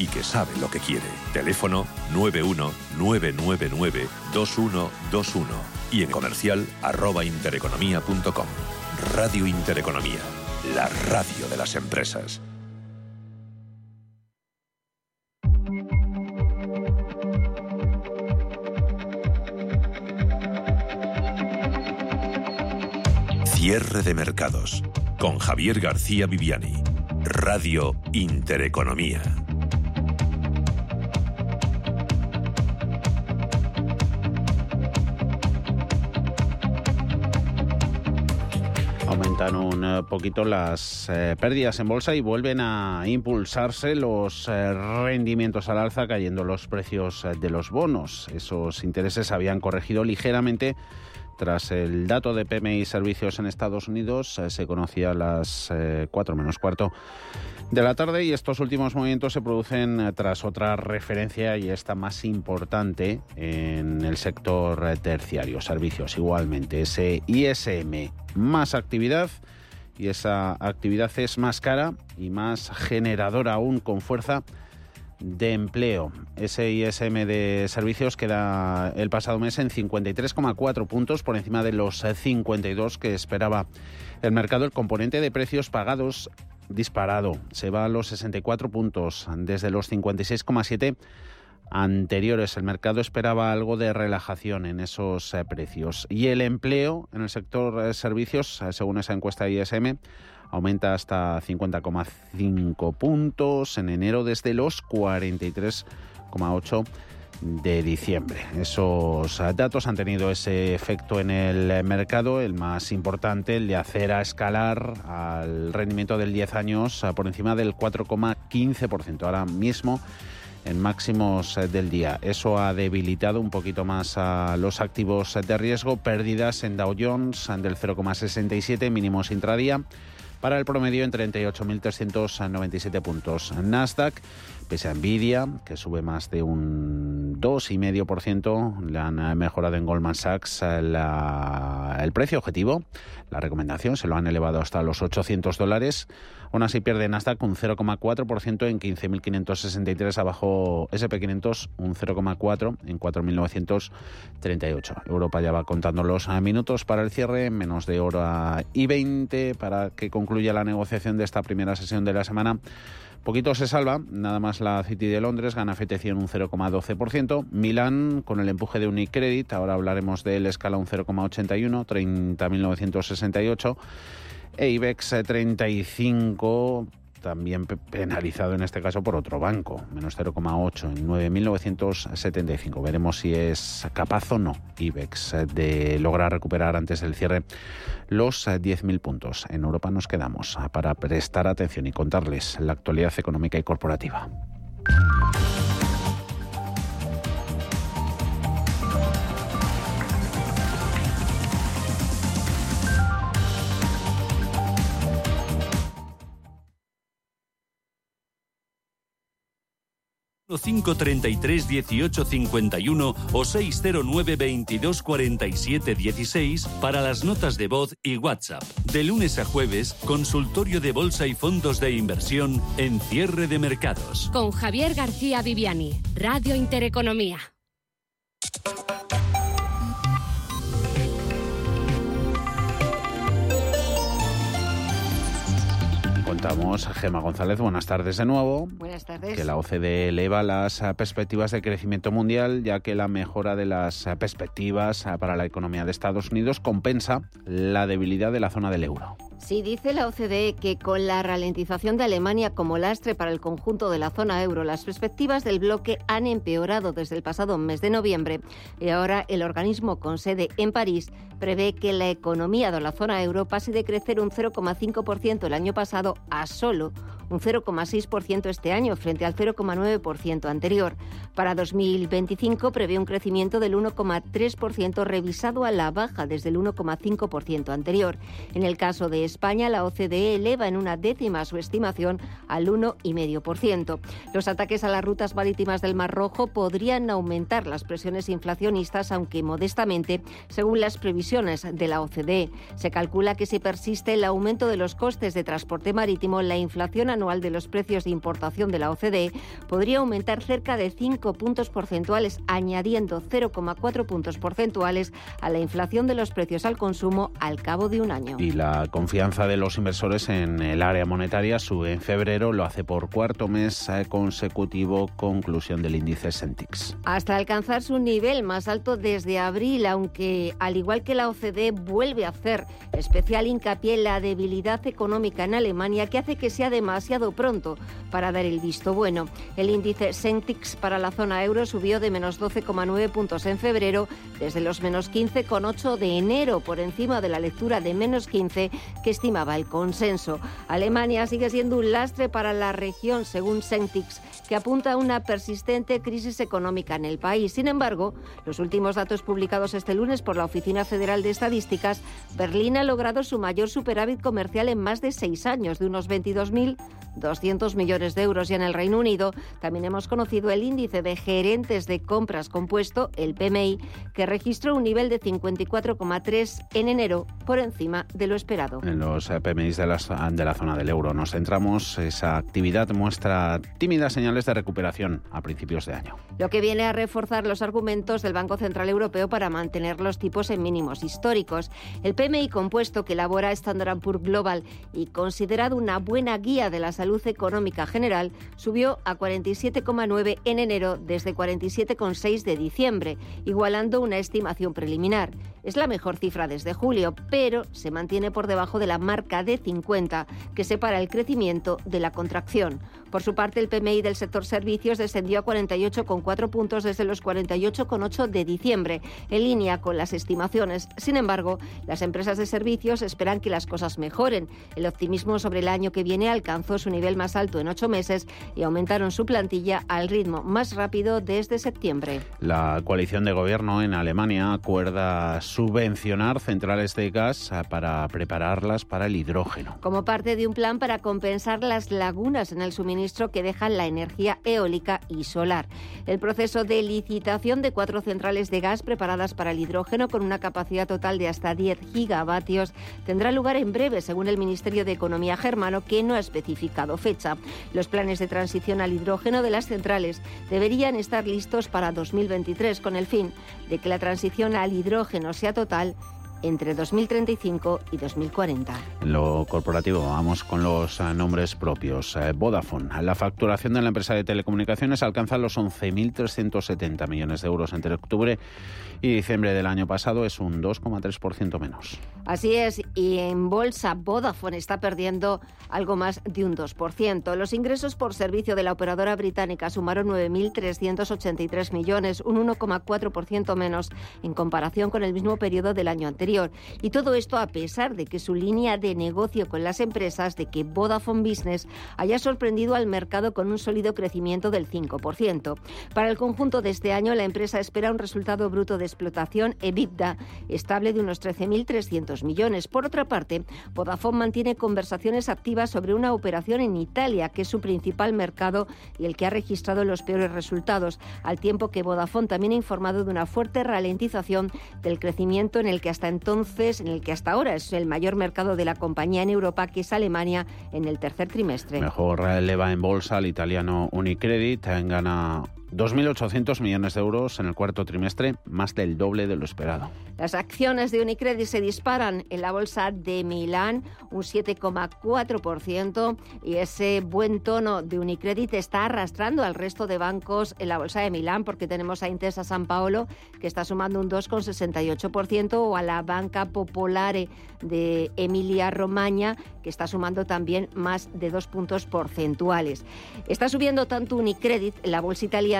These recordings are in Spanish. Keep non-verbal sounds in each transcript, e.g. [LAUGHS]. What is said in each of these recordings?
y que sabe lo que quiere. Teléfono 919992121 y en comercial arroba intereconomía.com. Radio Intereconomía, la radio de las empresas. Cierre de mercados con Javier García Viviani. Radio Intereconomía. Aumentan un eh, poquito las eh, pérdidas en bolsa y vuelven a impulsarse los eh, rendimientos al alza, cayendo los precios de los bonos. Esos intereses habían corregido ligeramente tras el dato de PMI Servicios en Estados Unidos, se conocía a las 4 menos cuarto de la tarde y estos últimos movimientos se producen tras otra referencia y esta más importante en el sector terciario, servicios igualmente, ese ISM, más actividad y esa actividad es más cara y más generadora aún con fuerza de empleo. Ese ISM de servicios queda el pasado mes en 53,4 puntos por encima de los 52 que esperaba el mercado. El componente de precios pagados disparado. Se va a los 64 puntos desde los 56,7 anteriores. El mercado esperaba algo de relajación en esos eh, precios. Y el empleo en el sector eh, servicios, eh, según esa encuesta ISM, aumenta hasta 50,5 puntos en enero desde los 43,8 de diciembre. Esos datos han tenido ese efecto en el mercado, el más importante, el de hacer a escalar al rendimiento del 10 años por encima del 4,15%. Ahora mismo en máximos del día. Eso ha debilitado un poquito más a los activos de riesgo, pérdidas en Dow Jones del 0,67 mínimos intradía para el promedio en 38.397 puntos. Nasdaq, pese a Nvidia, que sube más de un 2,5%, le han mejorado en Goldman Sachs el precio objetivo, la recomendación, se lo han elevado hasta los 800 dólares. Aún así pierde Nasdaq un 0,4% en 15.563, abajo SP500 un 0,4% en 4.938. Europa ya va contando los minutos para el cierre, menos de hora y 20 para que concluya la negociación de esta primera sesión de la semana. Poquito se salva, nada más la City de Londres gana FT100 un 0,12%, Milán con el empuje de Unicredit, ahora hablaremos de él, escala un 0,81, 30.968 e IBEX 35 también penalizado en este caso por otro banco, menos 0,8 en 9.975. Veremos si es capaz o no IBEX de lograr recuperar antes del cierre los 10.000 puntos. En Europa nos quedamos para prestar atención y contarles la actualidad económica y corporativa. 533 1851 o 609 22 47 16 para las notas de voz y WhatsApp. De lunes a jueves, consultorio de bolsa y fondos de inversión en cierre de mercados. Con Javier García Viviani, Radio Intereconomía. Contamos, Gema González, buenas tardes de nuevo. Buenas tardes. Que la OCDE eleva las eh, perspectivas de crecimiento mundial, ya que la mejora de las eh, perspectivas eh, para la economía de Estados Unidos compensa la debilidad de la zona del euro. Sí, dice la OCDE que con la ralentización de Alemania como lastre para el conjunto de la zona euro, las perspectivas del bloque han empeorado desde el pasado mes de noviembre. Y ahora el organismo con sede en París prevé que la economía de la zona euro pase de crecer un 0,5% el año pasado a solo un 0,6% este año frente al 0,9% anterior. Para 2025 prevé un crecimiento del 1,3% revisado a la baja desde el 1,5% anterior. En el caso de España, la OCDE eleva en una décima su estimación al 1,5%. Los ataques a las rutas marítimas del Mar Rojo podrían aumentar las presiones inflacionistas, aunque modestamente, según las previsiones de la OCDE. Se calcula que si persiste el aumento de los costes de transporte marítimo, la inflación anual de los precios de importación de la OCDE podría aumentar cerca de 5 puntos porcentuales, añadiendo 0,4 puntos porcentuales a la inflación de los precios al consumo al cabo de un año. Y la confianza de los inversores en el área monetaria sube en febrero, lo hace por cuarto mes eh, consecutivo, conclusión del índice Sentix. Hasta alcanzar su nivel más alto desde abril, aunque al igual que la OCDE vuelve a hacer especial hincapié en la debilidad económica en Alemania que hace que sea demasiado pronto para dar el visto bueno. El índice Sentix para la zona euro subió de menos 12,9 puntos en febrero desde los menos 15,8 de enero, por encima de la lectura de menos 15 que estimaba el consenso. Alemania sigue siendo un lastre para la región, según Sentix, que apunta a una persistente crisis económica en el país. Sin embargo, los últimos datos publicados este lunes por la Oficina Federal de Estadísticas, Berlín ha logrado su mayor superávit comercial en más de seis años, de unos 22.200 millones de euros. Y en el Reino Unido también hemos conocido el índice de gerentes de compras compuesto, el PMI, que registró un nivel de 54,3 en enero, por encima de lo esperado. En los eh, PMI de la, de la zona del euro nos centramos, esa actividad muestra tímidas señales de recuperación a principios de año. Lo que viene a reforzar los argumentos del Banco Central Europeo para mantener los tipos en mínimos históricos. El PMI compuesto que elabora Standard Poor's Global y considerado una buena guía de la salud económica general subió a 47,9 en enero desde 47,6 de diciembre, igualando una estimación preliminar. Es la mejor cifra desde julio, pero se mantiene por debajo de la marca de 50 que separa el crecimiento de la contracción. Por su parte, el PMI del sector servicios descendió a 48,4 puntos desde los 48,8 de diciembre, en línea con las estimaciones. Sin embargo, las empresas de servicios esperan que las cosas mejoren. El optimismo sobre el año que viene alcanzó su nivel más alto en ocho meses y aumentaron su plantilla al ritmo más rápido desde septiembre. La coalición de gobierno en Alemania acuerda subvencionar centrales de gas para prepararlas para el hidrógeno. Como parte de un plan para compensar las lagunas en el suministro que dejan la energía eólica y solar. El proceso de licitación de cuatro centrales de gas preparadas para el hidrógeno con una capacidad total de hasta 10 gigavatios tendrá lugar en breve, según el Ministerio de Economía germano, que no ha especificado fecha. Los planes de transición al hidrógeno de las centrales deberían estar listos para 2023, con el fin de que la transición al hidrógeno total entre 2035 y 2040. Lo corporativo, vamos con los eh, nombres propios. Eh, Vodafone, la facturación de la empresa de telecomunicaciones alcanza los 11.370 millones de euros entre octubre y diciembre del año pasado, es un 2,3% menos. Así es, y en bolsa Vodafone está perdiendo algo más de un 2%. Los ingresos por servicio de la operadora británica sumaron 9.383 millones, un 1,4% menos en comparación con el mismo periodo del año anterior. Y todo esto a pesar de que su línea de negocio con las empresas, de que Vodafone Business haya sorprendido al mercado con un sólido crecimiento del 5%. Para el conjunto de este año, la empresa espera un resultado bruto de explotación EBITDA estable de unos 13.300 millones. Por otra parte, Vodafone mantiene conversaciones activas sobre una operación en Italia, que es su principal mercado y el que ha registrado los peores resultados, al tiempo que Vodafone también ha informado de una fuerte ralentización del crecimiento en el que hasta entonces en el que hasta ahora es el mayor mercado de la compañía en Europa, que es Alemania, en el tercer trimestre. Mejor eleva en bolsa el italiano Unicredit, gana 2.800 millones de euros en el cuarto trimestre, más del doble de lo esperado. Las acciones de Unicredit se disparan en la bolsa de Milán un 7,4% y ese buen tono de Unicredit está arrastrando al resto de bancos en la bolsa de Milán porque tenemos a Intesa San Paolo que está sumando un 2,68% o a la Banca Popolare de Emilia Romagna que está sumando también más de dos puntos porcentuales. Está subiendo tanto Unicredit, la bolsa italiana,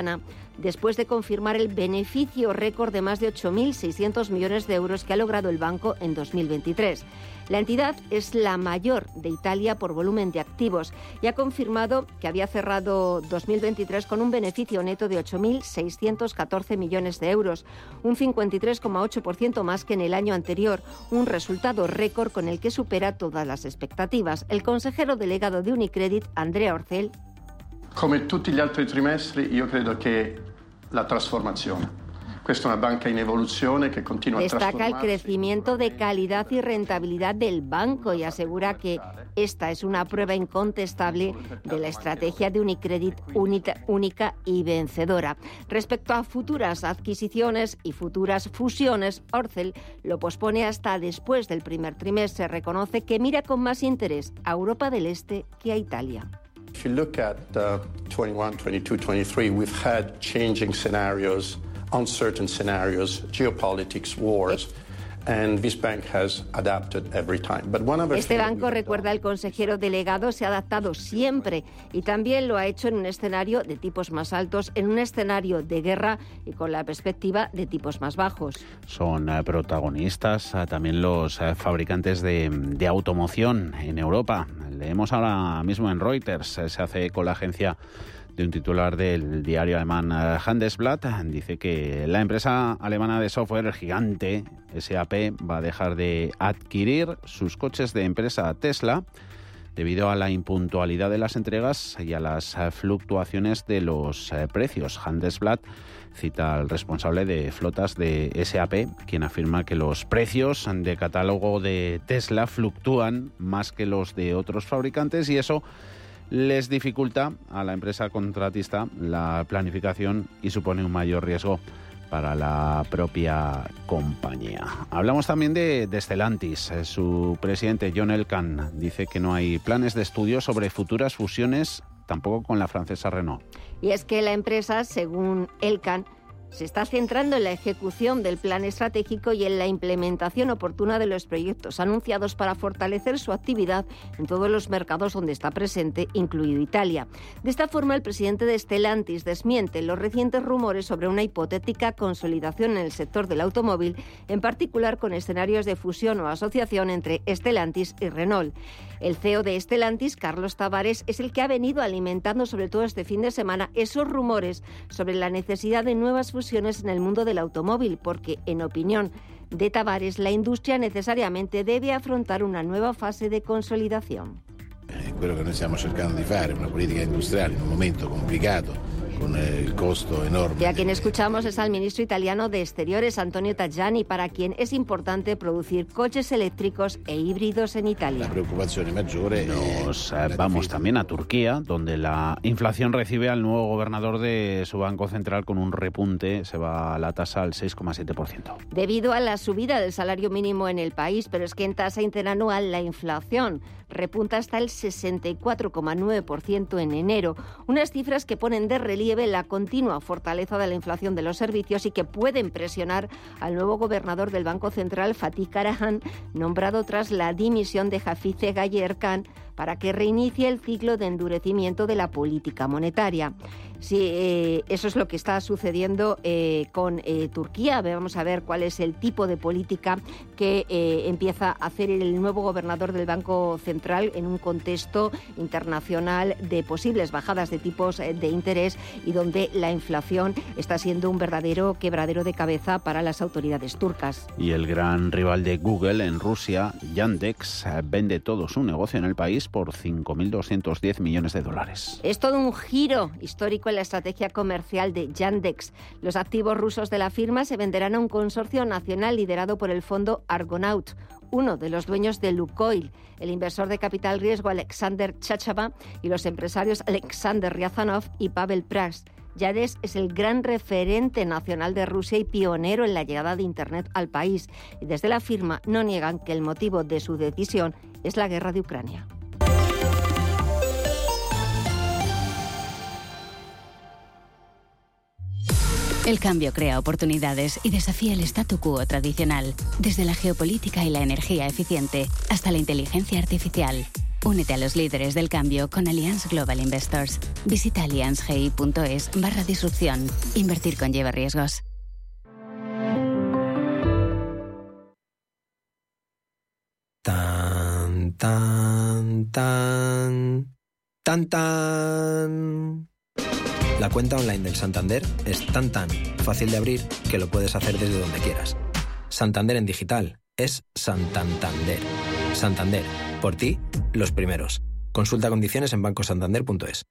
después de confirmar el beneficio récord de más de 8.600 millones de euros que ha logrado el banco en 2023. La entidad es la mayor de Italia por volumen de activos y ha confirmado que había cerrado 2023 con un beneficio neto de 8.614 millones de euros, un 53,8% más que en el año anterior, un resultado récord con el que supera todas las expectativas. El consejero delegado de Unicredit, Andrea Orcel, Como tutti gli altri trimestri, io credo che la trasformazione Esta es una banca en evolución que continúa Destaca el crecimiento de calidad y rentabilidad del banco y asegura que Esta es una prueba incontestable de la estrategia de Unicredit única y vencedora. Respecto a futuras adquisiciones y futuras fusiones, Orcel lo pospone hasta después del primer trimestre. Reconoce que mira con más interés a Europa del Este que a Italia. If you look at uh, 21, 22, 23, we've had changing scenarios, uncertain scenarios, geopolitics, wars. Este banco, recuerda el consejero delegado, se ha adaptado siempre y también lo ha hecho en un escenario de tipos más altos, en un escenario de guerra y con la perspectiva de tipos más bajos. Son eh, protagonistas eh, también los eh, fabricantes de, de automoción en Europa. Leemos ahora mismo en Reuters, se hace con la agencia de un titular del diario alemán eh, Handelsblatt. Dice que la empresa alemana de software gigante SAP va a dejar de adquirir sus coches de empresa Tesla debido a la impuntualidad de las entregas y a las eh, fluctuaciones de los eh, precios. Handelsblatt cita al responsable de flotas de SAP, quien afirma que los precios de catálogo de Tesla fluctúan más que los de otros fabricantes y eso les dificulta a la empresa contratista la planificación y supone un mayor riesgo para la propia compañía. Hablamos también de, de. Eh, su presidente John Elkan dice que no hay planes de estudio sobre futuras fusiones, tampoco con la francesa Renault. Y es que la empresa, según Elkan, se está centrando en la ejecución del plan estratégico y en la implementación oportuna de los proyectos anunciados para fortalecer su actividad en todos los mercados donde está presente, incluido Italia. De esta forma, el presidente de Stellantis desmiente los recientes rumores sobre una hipotética consolidación en el sector del automóvil, en particular con escenarios de fusión o asociación entre Stellantis y Renault. El CEO de Stellantis, Carlos Tavares, es el que ha venido alimentando, sobre todo este fin de semana, esos rumores sobre la necesidad de nuevas fusiones en el mundo del automóvil, porque, en opinión de Tavares, la industria necesariamente debe afrontar una nueva fase de consolidación. Eh, una un momento con el costo enorme. Y a quien escuchamos es al ministro italiano de Exteriores, Antonio Tajani, para quien es importante producir coches eléctricos e híbridos en Italia. La preocupación mayor Nos eh, vamos también a Turquía, donde la inflación recibe al nuevo gobernador de su Banco Central con un repunte, se va la tasa al 6,7%. Debido a la subida del salario mínimo en el país, pero es que en tasa interanual la inflación repunta hasta el 64,9% en enero, unas cifras que ponen de relieve la continua fortaleza de la inflación de los servicios y que pueden presionar al nuevo gobernador del Banco Central, Fatih Karahan, nombrado tras la dimisión de Hafize Gayer Khan para que reinicie el ciclo de endurecimiento de la política monetaria. Sí, eh, eso es lo que está sucediendo eh, con eh, Turquía. Vamos a ver cuál es el tipo de política que empieza a hacer el nuevo gobernador del Banco Central en un contexto internacional de posibles bajadas de tipos de interés y donde la inflación está siendo un verdadero quebradero de cabeza para las autoridades turcas. Y el gran rival de Google en Rusia, Yandex, vende todo su negocio en el país por 5.210 millones de dólares. Es todo un giro histórico en la estrategia comercial de Yandex. Los activos rusos de la firma se venderán a un consorcio nacional liderado por el fondo Argonaut, uno de los dueños de Lukoil, el inversor de capital riesgo Alexander Chachava y los empresarios Alexander Ryazanov y Pavel Pras. Yandex es el gran referente nacional de Rusia y pionero en la llegada de Internet al país. Y desde la firma no niegan que el motivo de su decisión es la guerra de Ucrania. El cambio crea oportunidades y desafía el statu quo tradicional, desde la geopolítica y la energía eficiente hasta la inteligencia artificial. Únete a los líderes del cambio con Allianz Global Investors. Visita allianzgi.es barra disrupción. Invertir conlleva riesgos. Tan, tan, tan, tan. La cuenta online del Santander es tan tan fácil de abrir que lo puedes hacer desde donde quieras. Santander en digital es Santander. Santander, por ti, los primeros. Consulta condiciones en bancosantander.es.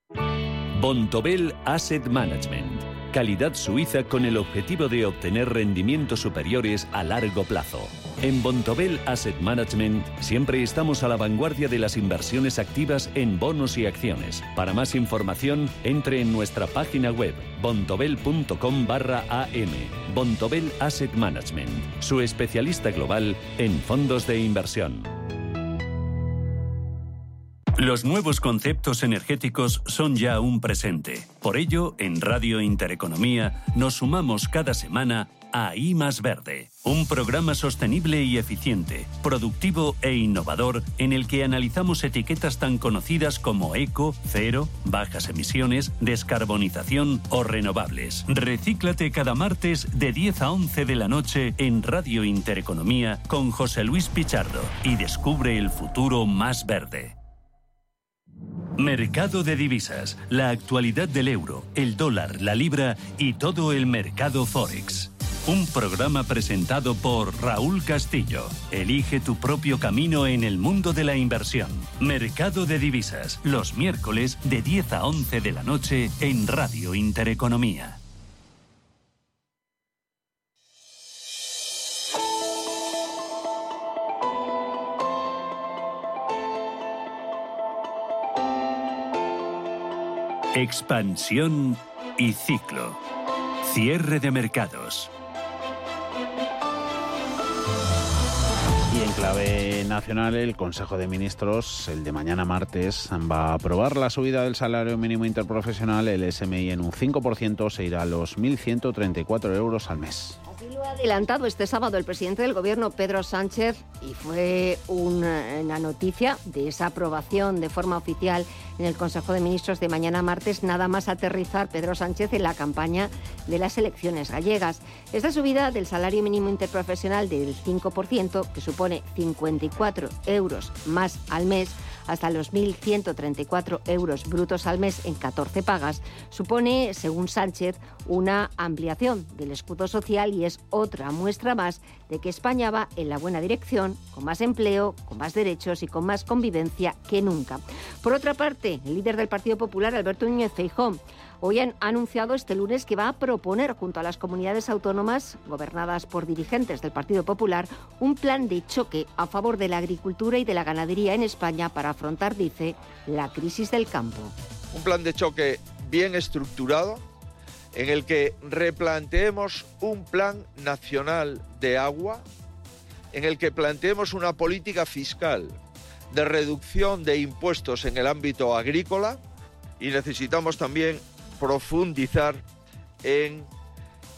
Bontobel Asset Management. Calidad suiza con el objetivo de obtener rendimientos superiores a largo plazo. En Bontobel Asset Management siempre estamos a la vanguardia de las inversiones activas en bonos y acciones. Para más información, entre en nuestra página web bontobel.com barra am. Bontobel Asset Management, su especialista global en fondos de inversión. Los nuevos conceptos energéticos son ya un presente. Por ello, en Radio Intereconomía nos sumamos cada semana a I más Verde, un programa sostenible y eficiente, productivo e innovador en el que analizamos etiquetas tan conocidas como eco, cero, bajas emisiones, descarbonización o renovables. Recíclate cada martes de 10 a 11 de la noche en Radio Intereconomía con José Luis Pichardo y descubre el futuro más verde. Mercado de divisas, la actualidad del euro, el dólar, la libra y todo el mercado forex. Un programa presentado por Raúl Castillo. Elige tu propio camino en el mundo de la inversión. Mercado de divisas, los miércoles de 10 a 11 de la noche en Radio Intereconomía. Expansión y ciclo. Cierre de mercados. Y en clave nacional, el Consejo de Ministros, el de mañana martes, va a aprobar la subida del salario mínimo interprofesional. El SMI en un 5% se irá a los 1.134 euros al mes adelantado este sábado el presidente del gobierno, Pedro Sánchez, y fue una noticia de esa aprobación de forma oficial en el Consejo de Ministros de mañana martes, nada más aterrizar Pedro Sánchez en la campaña de las elecciones gallegas. Esta subida del salario mínimo interprofesional del 5%, que supone 54 euros más al mes, hasta los 1.134 euros brutos al mes en 14 pagas, supone, según Sánchez, una ampliación del escudo social y es otra muestra más de que España va en la buena dirección, con más empleo, con más derechos y con más convivencia que nunca. Por otra parte, el líder del Partido Popular, Alberto Núñez Feijóo, Hoy han anunciado este lunes que va a proponer junto a las comunidades autónomas gobernadas por dirigentes del Partido Popular un plan de choque a favor de la agricultura y de la ganadería en España para afrontar, dice, la crisis del campo. Un plan de choque bien estructurado en el que replanteemos un plan nacional de agua, en el que planteemos una política fiscal de reducción de impuestos en el ámbito agrícola y necesitamos también profundizar en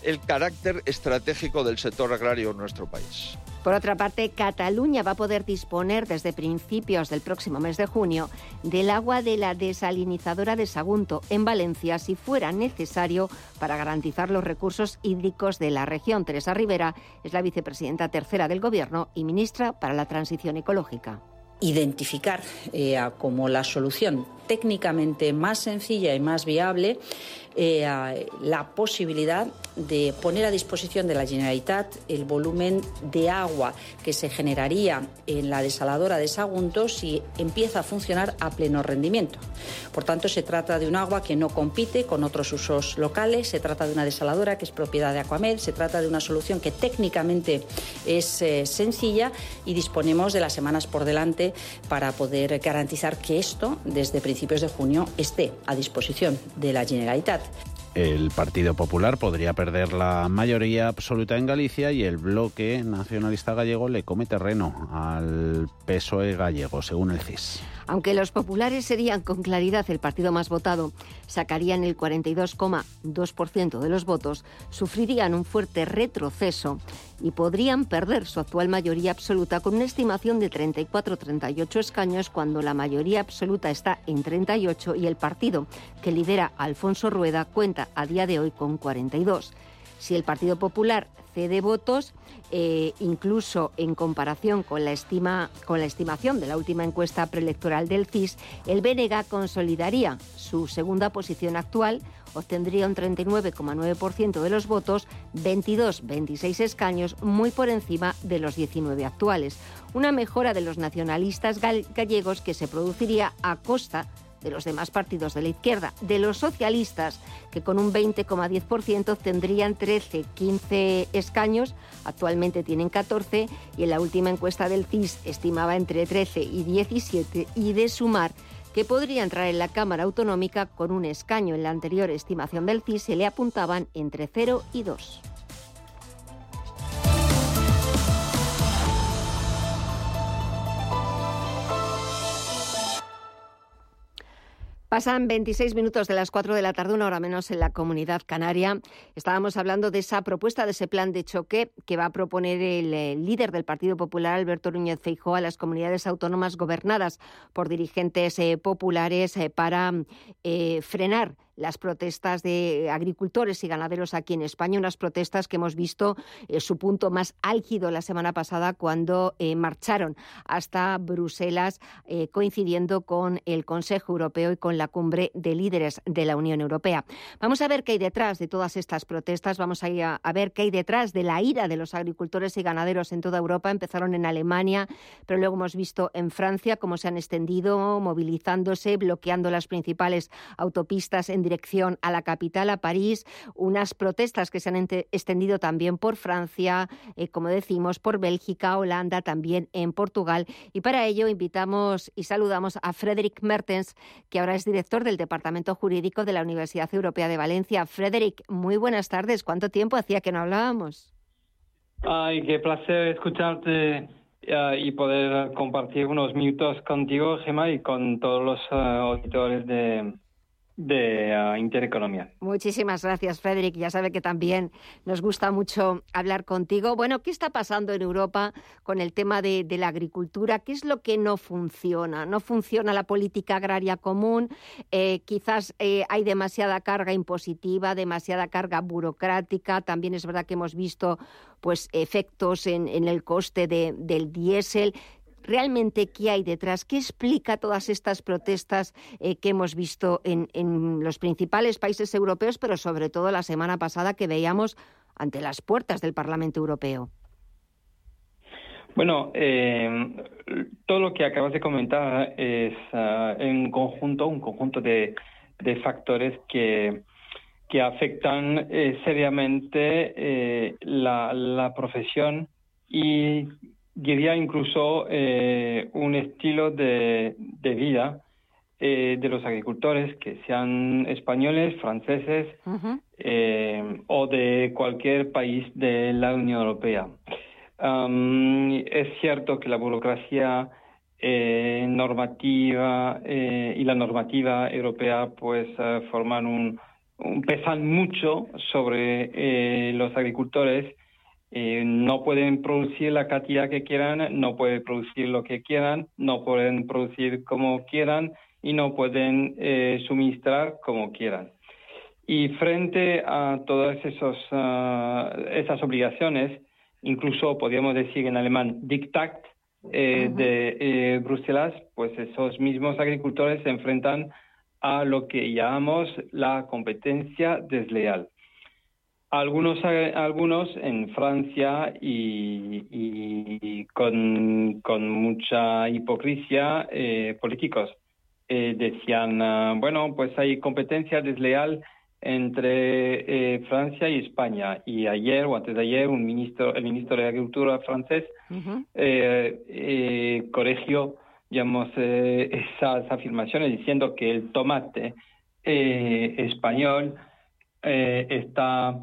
el carácter estratégico del sector agrario en nuestro país. Por otra parte, Cataluña va a poder disponer desde principios del próximo mes de junio del agua de la desalinizadora de Sagunto en Valencia si fuera necesario para garantizar los recursos hídricos de la región. Teresa Rivera es la vicepresidenta tercera del Gobierno y ministra para la Transición Ecológica identificar eh, como la solución técnicamente más sencilla y más viable eh, la posibilidad de poner a disposición de la Generalitat el volumen de agua que se generaría en la desaladora de Sagunto si empieza a funcionar a pleno rendimiento. Por tanto, se trata de un agua que no compite con otros usos locales, se trata de una desaladora que es propiedad de Aquamed, se trata de una solución que técnicamente es eh, sencilla y disponemos de las semanas por delante para poder garantizar que esto, desde principios de junio, esté a disposición de la Generalitat. El Partido Popular podría perder la mayoría absoluta en Galicia y el bloque nacionalista gallego le come terreno al PSOE gallego, según el CIS. Aunque los populares serían con claridad el partido más votado, sacarían el 42,2% de los votos, sufrirían un fuerte retroceso y podrían perder su actual mayoría absoluta con una estimación de 34-38 escaños cuando la mayoría absoluta está en 38 y el partido que lidera Alfonso Rueda cuenta a día de hoy con 42. Si el Partido Popular cede votos, eh, incluso en comparación con la, estima, con la estimación de la última encuesta preelectoral del CIS, el BNG consolidaría su segunda posición actual, obtendría un 39,9% de los votos, 22-26 escaños, muy por encima de los 19 actuales. Una mejora de los nacionalistas gallegos que se produciría a costa de los demás partidos de la izquierda. De los socialistas, que con un 20,10% tendrían 13, 15 escaños, actualmente tienen 14 y en la última encuesta del CIS estimaba entre 13 y 17 y de sumar que podría entrar en la Cámara Autonómica con un escaño. En la anterior estimación del CIS se le apuntaban entre 0 y 2. Pasan 26 minutos de las 4 de la tarde, una hora menos en la comunidad canaria. Estábamos hablando de esa propuesta, de ese plan de choque que va a proponer el, eh, líder del Partido Popular, Alberto Núñez Feijóo, a las comunidades autónomas gobernadas por dirigentes eh, populares eh, para frenar las protestas de agricultores y ganaderos aquí en España, unas protestas que hemos visto eh, su punto más álgido la semana pasada cuando eh, marcharon hasta Bruselas eh, coincidiendo con el Consejo Europeo y con la cumbre de líderes de la Unión Europea. Vamos a ver qué hay detrás de todas estas protestas, vamos a, ver qué hay detrás de la ira de los agricultores y ganaderos en toda Europa. Empezaron en Alemania, pero luego hemos visto en Francia cómo se han extendido, movilizándose, bloqueando las principales autopistas dirección a la capital, a París, unas protestas que se han extendido también por Francia, eh, como decimos, por Bélgica, Holanda, también en Portugal. Y para ello invitamos y saludamos a Frederick Mertens, que ahora es director del Departamento Jurídico de la Universidad Europea de Valencia. Frederick, muy buenas tardes. ¿Cuánto tiempo hacía que no hablábamos? Ay, qué placer escucharte eh, y poder compartir unos minutos contigo, Gemma, y con todos los eh, auditores de, de uh, Intereconomía. Muchísimas gracias, Frederick. Ya sabe que también nos gusta mucho hablar contigo. Bueno, ¿qué está pasando en Europa con el tema de, la agricultura? ¿Qué es lo que no funciona? ¿No funciona la política agraria común? Eh, quizás eh, hay demasiada carga impositiva, demasiada carga burocrática. También es verdad que hemos visto pues efectos en, el coste del diésel realmente qué hay detrás, qué explica todas estas protestas eh, que hemos visto en, los principales países europeos, pero sobre todo la semana pasada que veíamos ante las puertas del Parlamento Europeo. Bueno, eh, todo lo que acabas de comentar es uh, en conjunto, un conjunto de, factores que, que afectan eh, seriamente la, la profesión y diría incluso eh, un estilo de, vida eh, de los agricultores, que sean españoles, franceses eh, o de cualquier país de la Unión Europea. es cierto que la burocracia normativa y la normativa europea pues forman un, un, pesan mucho sobre los agricultores eh, no pueden producir la cantidad que quieran, no pueden producir lo que quieran, no pueden producir como quieran y no pueden eh, suministrar como quieran. Y frente a todas esos, ah, esas obligaciones, incluso podríamos decir en alemán Diktat eh, de Bruselas, pues esos mismos agricultores se enfrentan a lo que llamamos la competencia desleal. Algunos, eh, algunos en Francia y, con, mucha hipocresía eh, políticos eh, decían, ah, bueno, pues hay competencia desleal entre Francia y España. Y ayer o antes de ayer, un ministro, el ministro de Agricultura francés corrigió, digamos, esas afirmaciones diciendo que el tomate español está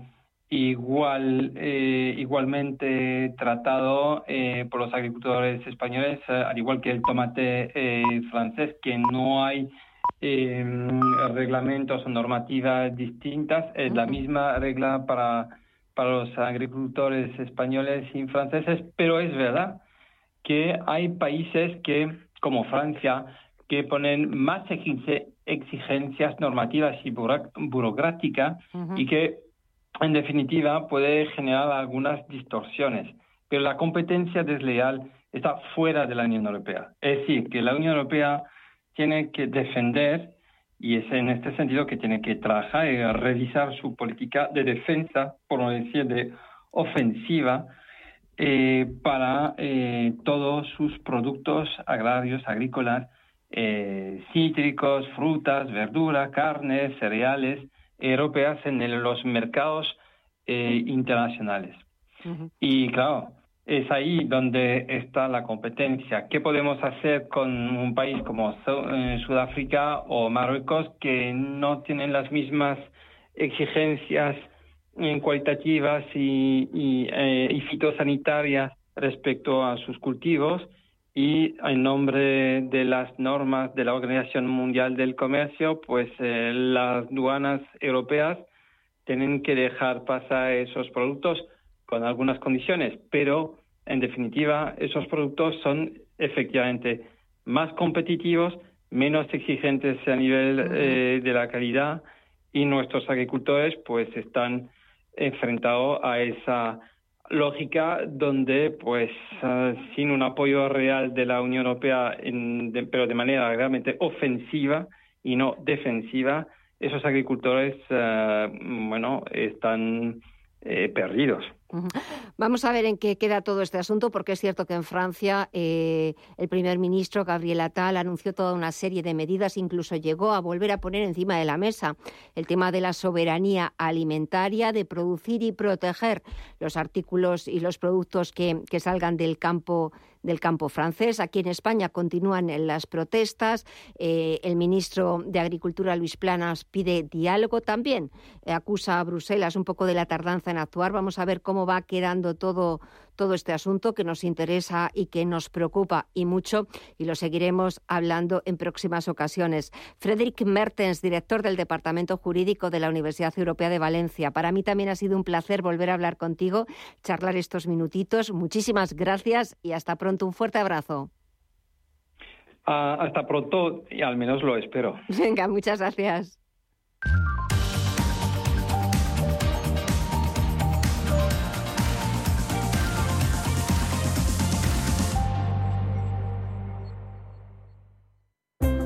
igual eh, igualmente tratado eh, por los agricultores españoles eh, al igual que el tomate francés que no hay reglamentos o normativas distintas. Es la misma regla para para los agricultores españoles y franceses pero es verdad que hay países que como Francia que ponen más exigencias normativas y burocráticas y que en definitiva, puede generar algunas distorsiones, pero la competencia desleal está fuera de la Unión Europea. Es decir, que la Unión Europea tiene que defender, y es en este sentido que tiene que trabajar y revisar su política de defensa, por no decir de ofensiva, eh, para eh, todos sus productos agrarios, agrícolas, eh, cítricos, frutas, verduras, carnes, cereales europeas en los mercados eh, internacionales. Y claro, es ahí donde está la competencia. ¿Qué podemos hacer con un país como eh, Sudáfrica o Marruecos que no tienen las mismas exigencias cualitativas y, y fitosanitarias respecto a sus cultivos? Y en nombre de las normas de la Organización Mundial del Comercio, pues eh, las aduanas europeas tienen que dejar pasar esos productos con algunas condiciones, pero en definitiva esos productos son efectivamente más competitivos, menos exigentes a nivel eh, de la calidad y nuestros agricultores pues están enfrentados a esa lógica donde, pues, ah, sin un apoyo real de la Unión Europea, pero de manera realmente ofensiva y no defensiva, esos agricultores, ah, bueno, están eh, perdidos. [GASPS] Vamos a ver en qué queda todo este asunto, porque es cierto que en Francia eh, el primer ministro Gabriel Attal anunció toda una serie de medidas, incluso llegó a volver a poner encima de la mesa el tema de la soberanía alimentaria, de producir y proteger los artículos y los productos que, que salgan del campo del campo francés. Aquí en España continúan las protestas. Eh, el ministro de Agricultura, Luis Planas, pide diálogo también. Eh, acusa a Bruselas un poco de la tardanza en actuar. Vamos a ver cómo va quedando todo, todo este asunto que nos interesa y que nos preocupa y mucho y lo seguiremos hablando en próximas ocasiones. Frederick Mertens, director del Departamento Jurídico de la Universidad Europea de Valencia. Para mí también ha sido un placer volver a hablar contigo, charlar estos minutitos. Muchísimas gracias y hasta pronto. Un fuerte abrazo. Ah, hasta pronto y al menos lo espero. Venga, muchas gracias.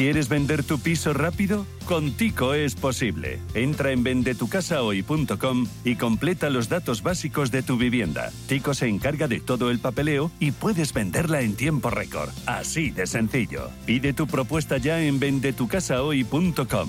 ¿Quieres vender tu piso rápido? Con Tico es posible. Entra en vendetucasahoy.com y completa los datos básicos de tu vivienda. Tico se encarga de todo el papeleo y puedes venderla en tiempo récord. Así de sencillo. Pide tu propuesta ya en vendetucasahoy.com.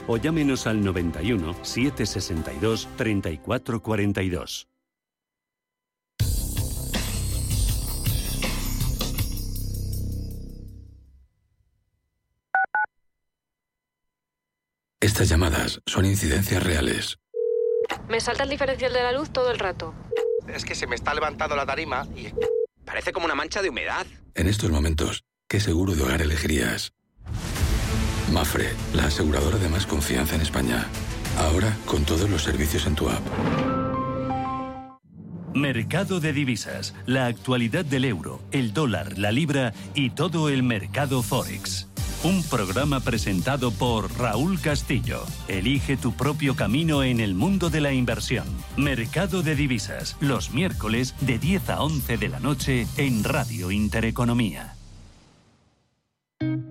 o llámenos al 91 762 3442. Estas llamadas son incidencias reales. Me salta el diferencial de la luz todo el rato. Es que se me está levantando la tarima y parece como una mancha de humedad. En estos momentos, ¿qué seguro de hogar elegirías? Mafre, la aseguradora de más confianza en España. Ahora con todos los servicios en tu app. Mercado de divisas, la actualidad del euro, el dólar, la libra y todo el mercado forex. Un programa presentado por Raúl Castillo. Elige tu propio camino en el mundo de la inversión. Mercado de divisas, los miércoles de 10 a 11 de la noche en Radio Intereconomía.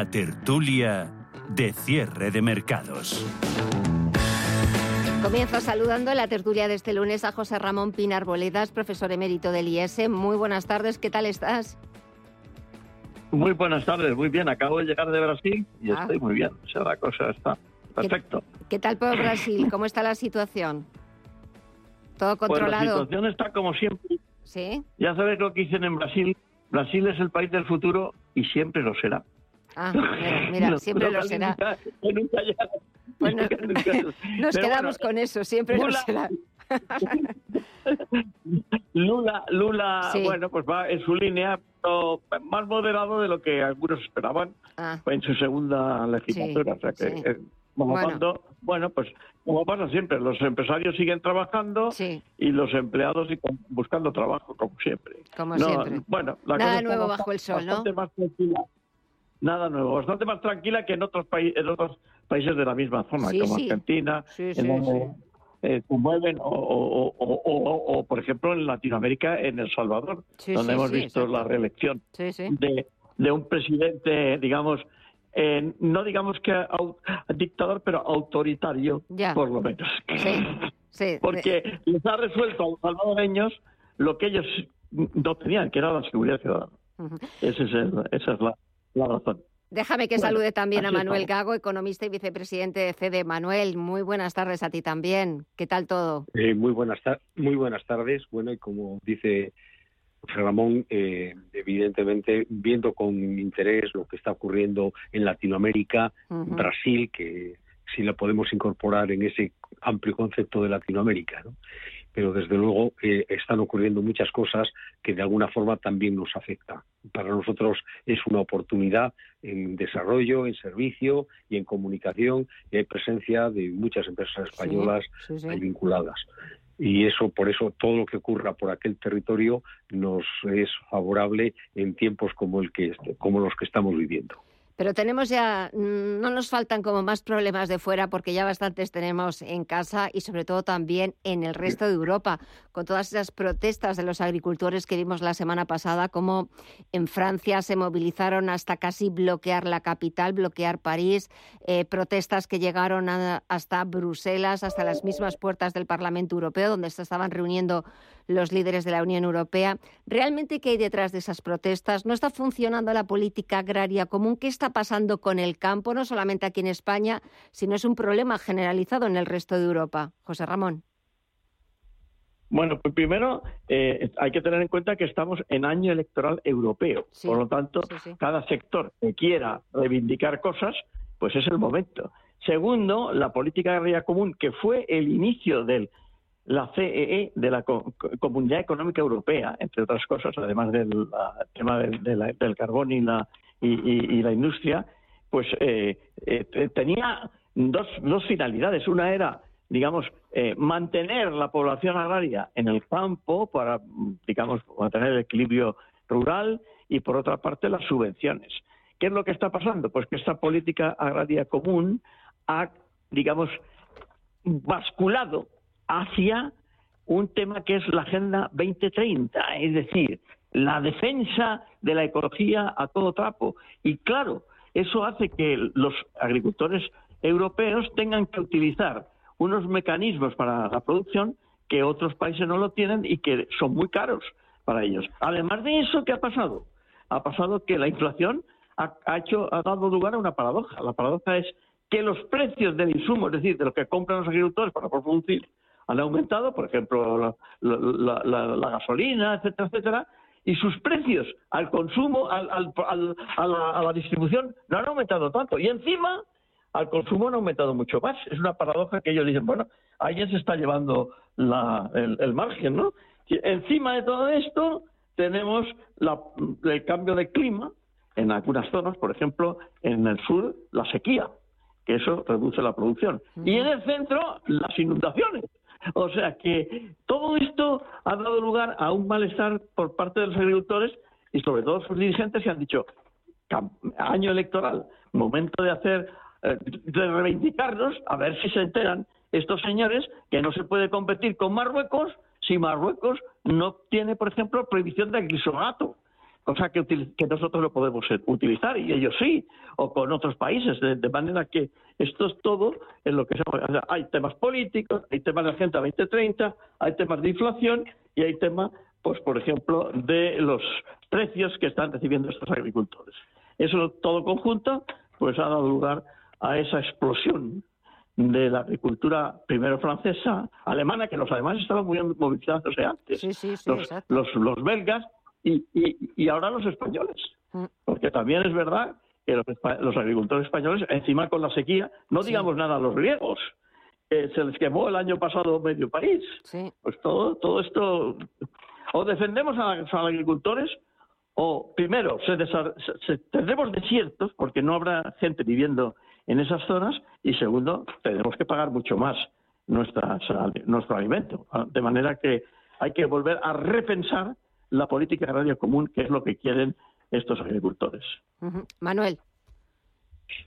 La tertulia de cierre de mercados. Comienzo saludando en la tertulia de este lunes a José Ramón Pinar Boledas, profesor emérito del IES. Muy buenas tardes, ¿qué tal estás? Muy buenas tardes, muy bien. Acabo de llegar de Brasil y Ah. estoy muy bien. O sea, la cosa está perfecto. ¿Qué tal por Brasil? ¿Cómo está la situación? ¿Todo Pues la controlado? situación está como siempre. ¿Sí? Ya sabes lo que dicen en Brasil. Brasil es el país del futuro y siempre lo será. Ah, [LAUGHS] mira, mira, siempre lo será. nunca- nunca ya- Pues [LAUGHS] [LAUGHS] Nos Pero quedamos bueno, con eso, siempre lo será. Lula, Lula Sí. bueno, pues va en su línea, pero más moderado de lo que algunos esperaban Ah, en su segunda legislatura. Sí, o sea que, sí. eh, como Bueno. cuando- bueno, pues como pasa siempre, los empresarios siguen trabajando y los empleados buscando trabajo, como siempre. como No, siempre. Bueno, la Nada cosa nuevo bajo el sol, ¿no? bastante más tranquila. Nada nuevo, bastante más tranquila que en otros, países en otros países de la misma zona, Sí, como sí. Argentina, Sí, en donde, eh, se mueven, o, o- o- o- por ejemplo, en Latinoamérica, en El Salvador, donde hemos visto la reelección de, de un presidente, digamos, eh, no digamos que au- dictador, pero autoritario, Ya. por lo menos. [LAUGHS] Porque les ha resuelto a los salvadoreños lo que ellos no tenían, que era la seguridad ciudadana. Ese es el- esa es la, la razón. Déjame que Bueno, salude también a Manuel estamos. Gago, economista y vicepresidente de CD. Manuel, muy buenas tardes a ti también. ¿Qué tal todo? Eh, muy buenas muy buenas tardes. Bueno, y como dice José Ramón, eh, evidentemente viendo con interés lo que está ocurriendo en Latinoamérica. Brasil, que si la podemos incorporar en ese amplio concepto de Latinoamérica, ¿no? Pero desde luego eh, están ocurriendo muchas cosas que de alguna forma también nos afectan. Para nosotros es una oportunidad en desarrollo, en servicio y en comunicación y hay presencia de muchas empresas españolas sí, sí. ahí vinculadas. Y eso, por eso, todo lo que ocurra por aquel territorio nos es favorable en tiempos como el que como los que estamos viviendo. Pero tenemos ya, mm, no nos faltan como más problemas de fuera porque ya bastantes tenemos en casa y sobre todo también en el resto de Europa, con todas esas protestas de los agricultores que vimos la semana pasada, como en Francia se movilizaron hasta casi bloquear la capital, bloquear París, eh, protestas que llegaron a- hasta Bruselas, hasta las mismas puertas del Parlamento Europeo, donde se estaban reuniendo los líderes de la Unión Europea. ¿Realmente qué hay detrás de esas protestas? ¿No está funcionando la política agraria común? ¿Qué está pasando con el campo, no solamente aquí en España, sino es un problema generalizado en el resto de Europa? José Ramón. Bueno, pues primero eh, hay que tener en cuenta que estamos en año electoral europeo. Por lo tanto, cada sector que quiera reivindicar cosas, pues es el momento. Segundo, la política agraria común, que fue el inicio de la CEE, de la Co- Co- Comunidad Económica Europea, entre otras cosas, además del tema del, carbón y la, y, la industria, pues eh, eh, te- tenía dos, finalidades. Una era, digamos, eh, mantener la población agraria en el campo para, digamos, mantener el equilibrio rural y, por otra parte, las subvenciones. ¿Qué es lo que está pasando? Pues que esta política agraria común ha, digamos, basculado hacia un tema que es la Agenda 2030, es decir, la defensa de la ecología a todo trapo. Y claro, eso hace que los agricultores europeos tengan que utilizar unos mecanismos para la producción que otros países no lo tienen y que son muy caros para ellos. Además de eso, ¿qué ha pasado? Ha pasado que la inflación ha, hecho, ha dado lugar a una paradoja. La paradoja es que los precios del insumo, es decir, de lo que compran los agricultores para producir, han aumentado, por ejemplo, la, gasolina, etcétera, etcétera, y sus precios al consumo, al, a, la, distribución, no han aumentado tanto. Y encima, al consumo han aumentado mucho más. Es una paradoja que ellos dicen, bueno, ahí se está llevando el, el, margen, ¿no? encima de todo esto, tenemos el cambio de clima en algunas zonas, por ejemplo, en el sur, la sequía, que eso reduce la producción. Y en el centro, las inundaciones. O sea que todo esto ha dado lugar a un malestar por parte de los agricultores y sobre todo sus dirigentes que han dicho, año electoral, momento de hacer, eh, de reivindicarnos, a ver si se enteran estos señores que no se puede competir con Marruecos si Marruecos no tiene, por ejemplo, prohibición de glisonato cosa que, que nosotros lo podemos utilizar y ellos sí, o con otros países, de, manera que esto es todo en lo que se, hay temas políticos, hay temas de Agenda 2030, hay temas de inflación y hay temas, pues por ejemplo, de los precios que están recibiendo estos agricultores. Eso todo conjunto, pues ha dado lugar a esa explosión de la agricultura primero francesa, alemana, que los alemanes estaban muy movilizados antes. los, los, belgas y, y, ahora los españoles. Mm. Porque también es verdad que los, agricultores españoles, encima con la sequía, no digamos nada a los griegos, se les quemó el año pasado medio país. Pues todo, todo esto, o defendemos a, los agricultores, o primero, se, tendremos desiertos, porque no habrá gente viviendo en esas zonas, y segundo, tenemos que pagar mucho más nuestras, nuestro alimento. De manera que hay que volver a repensar la política agraria común, que es lo que quieren estos agricultores. Manuel.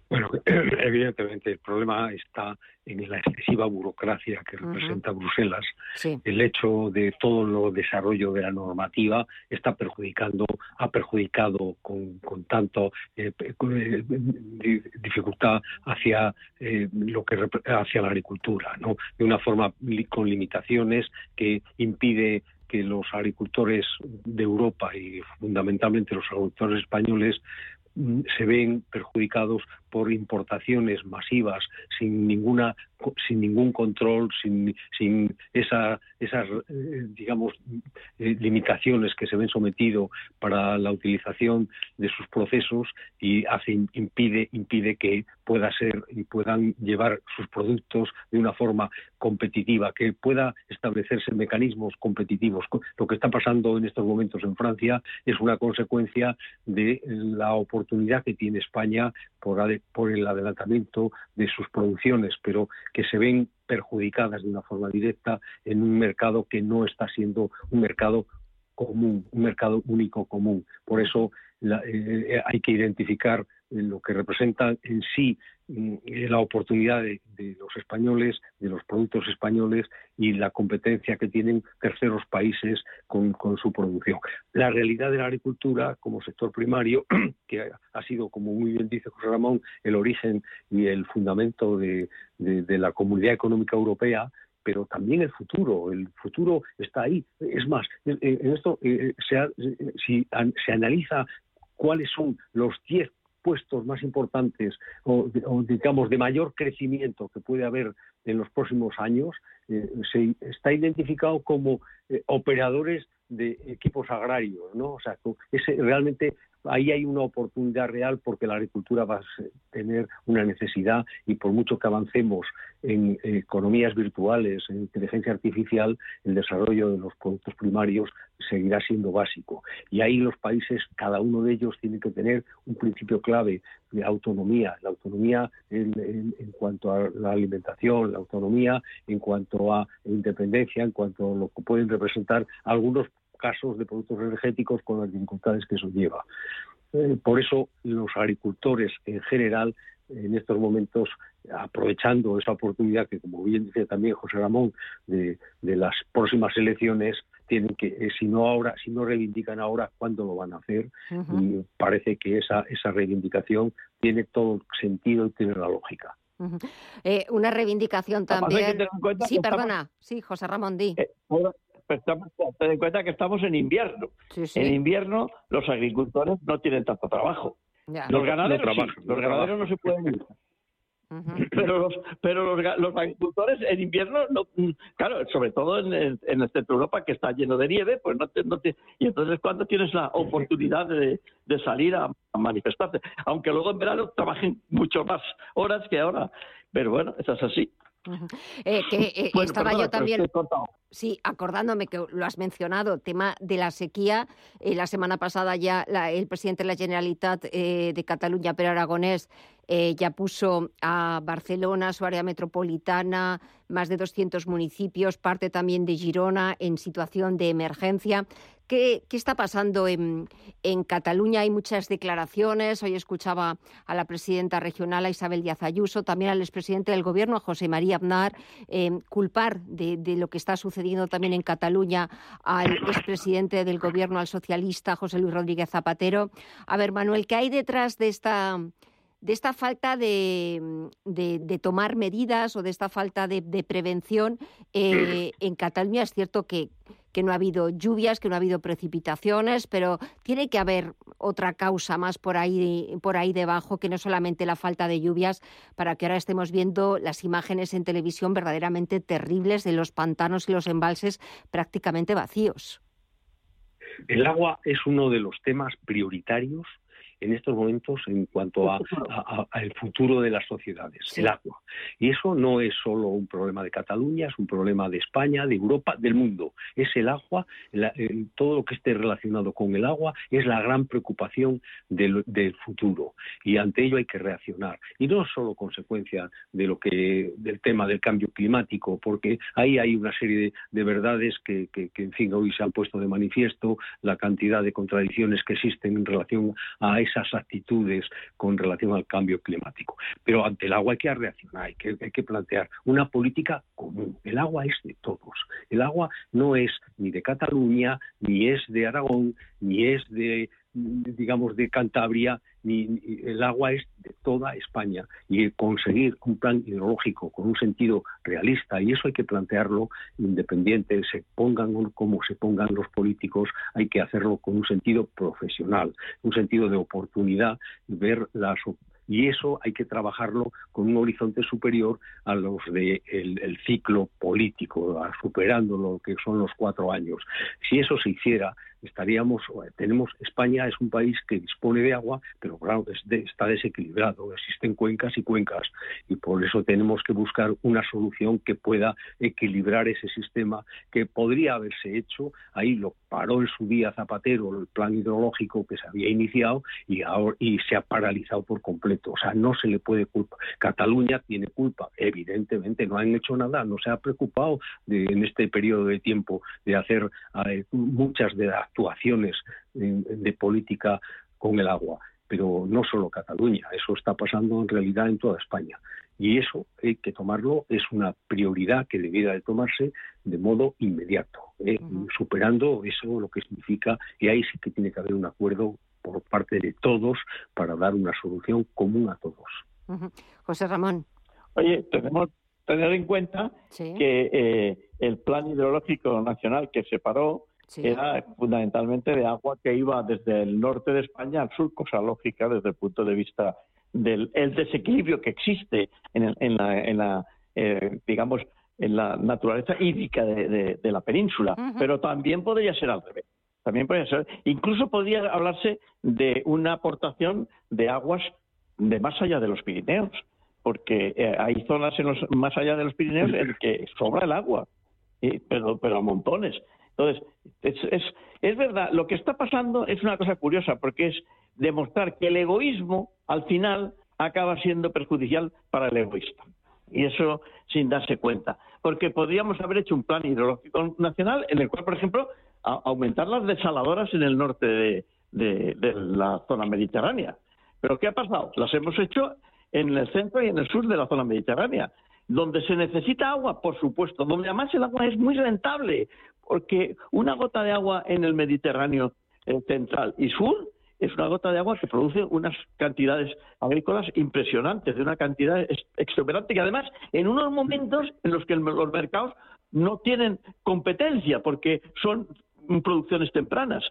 Bueno, [CLEARS THROAT] evidentemente el problema está en la excesiva burocracia que representa Bruselas. El hecho de todo el desarrollo de la normativa está perjudicando, ha perjudicado con, con tanto eh, eh, dificultad hacia eh, lo que hacia la agricultura, ¿no? De una forma con limitaciones que impide que los agricultores de Europa y fundamentalmente los agricultores españoles se ven perjudicados por importaciones masivas sin ninguna sin ningún control sin, sin esa, esas eh, digamos eh, limitaciones que se ven sometidos para la utilización de sus procesos y hace impide impide que pueda ser y puedan llevar sus productos de una forma competitiva que pueda establecerse mecanismos competitivos. Lo que está pasando en estos momentos en Francia es una consecuencia de la oportunidad que tiene España por, por el adelantamiento de sus producciones, pero que se ven perjudicadas de una forma directa en un mercado que no está siendo un mercado común, un mercado único común. Por eso eh, eh, hay que identificar lo que representa en sí mm, la oportunidad de, los españoles, de los productos españoles y la competencia que tienen terceros países con, su producción. La realidad de la agricultura como sector primario, [CLEARS THROAT] que ha sido, como muy bien dice José Ramón, el origen y el fundamento de, la Comunidad Económica Europea, pero también el futuro. El futuro está ahí. Es más, en esto, eh, si se analiza cuáles son los 10 puestos más importantes o, digamos de mayor crecimiento que puede haber en los próximos años eh, se está identificado como eh, operadores de equipos agrarios, ¿no? O sea, ese realmente ahí hay una oportunidad real porque la agricultura va a tener una necesidad y por mucho que avancemos en economías virtuales, en inteligencia artificial, el desarrollo de los productos primarios seguirá siendo básico. Y ahí los países, cada uno de ellos, tiene que tener un principio clave de autonomía. La autonomía en, cuanto a la alimentación, la autonomía en cuanto a independencia, en cuanto a lo que pueden representar algunos casos de productos energéticos con las dificultades que eso lleva. Eh, por eso los agricultores en general en estos momentos aprovechando esa oportunidad que como bien dice también José Ramón de, las próximas elecciones tienen que eh, si no ahora si no reivindican ahora cuándo lo van a hacer y parece que esa esa reivindicación tiene todo sentido y tiene la lógica. Eh, una reivindicación también sí perdona. Sí José Ramón di estamos, ten en cuenta que estamos en invierno. En invierno los agricultores no tienen tanto trabajo. Los ganaderos los ganaderos no se pueden ir. [LAUGHS] Pero los, pero los, agricultores en invierno, no, mm, claro, sobre todo en el, en el centro de Europa que está lleno de nieve, pues no te, no te, y entonces cuando tienes la oportunidad de, de salir a, manifestarte, aunque luego en verano trabajen mucho más horas que ahora, pero bueno, eso es así. Eh, que eh, estaba yo también, sí, acordándome que lo has mencionado, tema de la sequía. Eh, la semana pasada ya el presidente de la Generalitat de Cataluña, Pere Aragonés, ya puso a Barcelona, su área metropolitana, más de 200 municipios, parte también de Girona en situación de emergencia. ¿Qué, está pasando en, Cataluña? Hay muchas declaraciones. Hoy escuchaba a la presidenta regional, a Isabel Díaz Ayuso, también al expresidente del Gobierno, a José María Aznar, eh, culpar de, lo que está sucediendo también en Cataluña al expresidente del Gobierno, al socialista José Luis Rodríguez Zapatero. A ver, Manuel, ¿qué hay detrás de esta de esta falta de, tomar medidas o de esta falta de, prevención eh, en Cataluña. Es cierto que, que no ha habido lluvias, que no ha habido precipitaciones, pero tiene que haber otra causa más por ahí, por ahí debajo que no solamente la falta de lluvias, para que ahora estemos viendo las imágenes en televisión verdaderamente terribles de los pantanos y los embalses prácticamente vacíos. El agua es uno de los temas prioritarios en estos momentos en cuanto al futuro de las sociedades, el agua. Y eso no es solo un problema de Cataluña, es un problema de España, de Europa, del mundo. Es el agua, todo lo que esté relacionado con el agua es la gran preocupación del, futuro. Y ante ello hay que reaccionar. Y no solo consecuencia de lo que del tema del cambio climático, porque ahí hay una serie de, verdades que, que, en fin, hoy se han puesto de manifiesto, la cantidad de contradicciones que existen en relación a esa esas actitudes con relación al cambio climático. Pero ante el agua hay que reaccionar, hay que, hay que plantear una política común. El agua es de todos. El agua no es ni de Cataluña, ni es de Aragón, ni es de digamos, de Cantabria, ni, el agua es de toda España. Y conseguir un plan hidrológico con un sentido realista, y eso hay que plantearlo independiente, se pongan como se pongan los políticos, hay que hacerlo con un sentido profesional, un sentido de oportunidad, ver las y eso hay que trabajarlo con un horizonte superior a los del de el ciclo político, superando lo que son los cuatro años. Si eso se hiciera, estaríamos, tenemos, España es un país que dispone de agua, pero claro, está desequilibrado, existen cuencas y cuencas, y por eso tenemos que buscar una solución que pueda equilibrar ese sistema, que podría haberse hecho, ahí lo paró en su día Zapatero, el plan hidrológico que se había iniciado, y, ahora, y se ha paralizado por completo, o sea, no se le puede culpa. Cataluña tiene culpa, evidentemente, no han hecho nada, no se ha preocupado en este periodo de tiempo de hacer eh, muchas de las actuaciones de política con el agua. Pero no solo Cataluña, eso está pasando en realidad en toda España. Y eso hay que tomarlo, es una prioridad que debiera de tomarse de modo inmediato, ¿eh? superando eso lo que significa, y ahí sí que tiene que haber un acuerdo por parte de todos para dar una solución común a todos. José Ramón. Oye, tenemos que tener en cuenta que eh, el Plan Hidrológico Nacional que se paró era fundamentalmente de agua que iba desde el norte de España al sur, cosa lógica desde el punto de vista del desequilibrio que existe en, la, eh, digamos, en la naturaleza hídrica de, la península. Pero también podría ser al revés. También podría ser. Incluso podría hablarse de una aportación de aguas de más allá de los Pirineos, porque eh, hay zonas en los, más allá de los Pirineos en que sobra el agua, pero, pero a montones. Entonces, es, es, verdad, lo que está pasando es una cosa curiosa, porque es demostrar que el egoísmo, al final, acaba siendo perjudicial para el egoísta. Y eso sin darse cuenta. Porque podríamos haber hecho un plan hidrológico nacional en el cual, por ejemplo, aumentar las desaladoras en el norte de, de, la zona mediterránea. Pero ¿qué ha pasado? Las hemos hecho en el centro y en el sur de la zona mediterránea donde se necesita agua, por supuesto, donde además el agua es muy rentable, porque una gota de agua en el Mediterráneo eh, central y sur es una gota de agua que produce unas cantidades agrícolas impresionantes, de una cantidad exuberante, que además en unos momentos en los que los mercados no tienen competencia porque son producciones tempranas.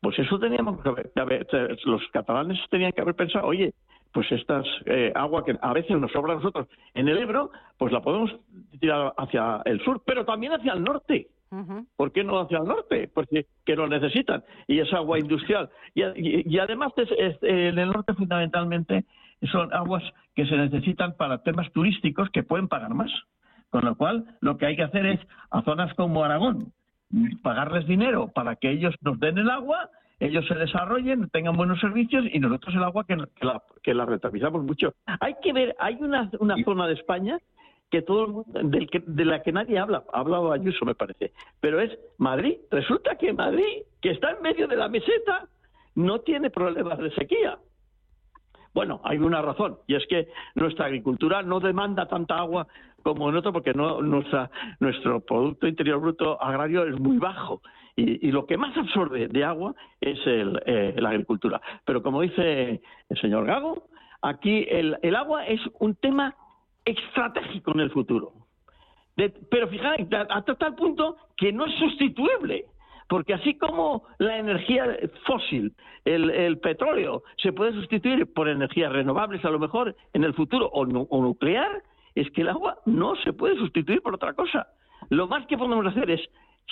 Pues eso teníamos que haber, los catalanes tenían que haber pensado, oye, pues estas eh, agua que a veces nos sobra a nosotros en el Ebro, pues la podemos tirar hacia el sur, pero también hacia el norte. ¿Por qué no hacia el norte? Porque que lo necesitan y es agua industrial. Y, además en el norte fundamentalmente son aguas que se necesitan para temas turísticos que pueden pagar más. Con lo cual, lo que hay que hacer es, a zonas como Aragón, pagarles dinero para que ellos nos den el agua, ellos se desarrollen, tengan buenos servicios y nosotros el agua que, la, que mucho. Hay que ver, hay una, una zona de España que todo el mundo, de la que nadie habla, ha hablado Ayuso me parece, pero es Madrid. Resulta que Madrid, que está en medio de la meseta, no tiene problemas de sequía. Bueno, hay una razón, y es que nuestra agricultura no demanda tanta agua como en otro, porque no, nuestra, nuestro Producto Interior Bruto agrario es muy bajo. Y, lo que más absorbe de agua es el, eh, la agricultura. Pero como dice el señor Gago, aquí el, el agua es un tema estratégico en el futuro. pero fijaos, hasta tal punto que no es sustituible. Porque así como la energía fósil, el, petróleo, se puede sustituir por energías renovables a lo mejor en el futuro o, o, nuclear, es que el agua no se puede sustituir por otra cosa. Lo más que podemos hacer es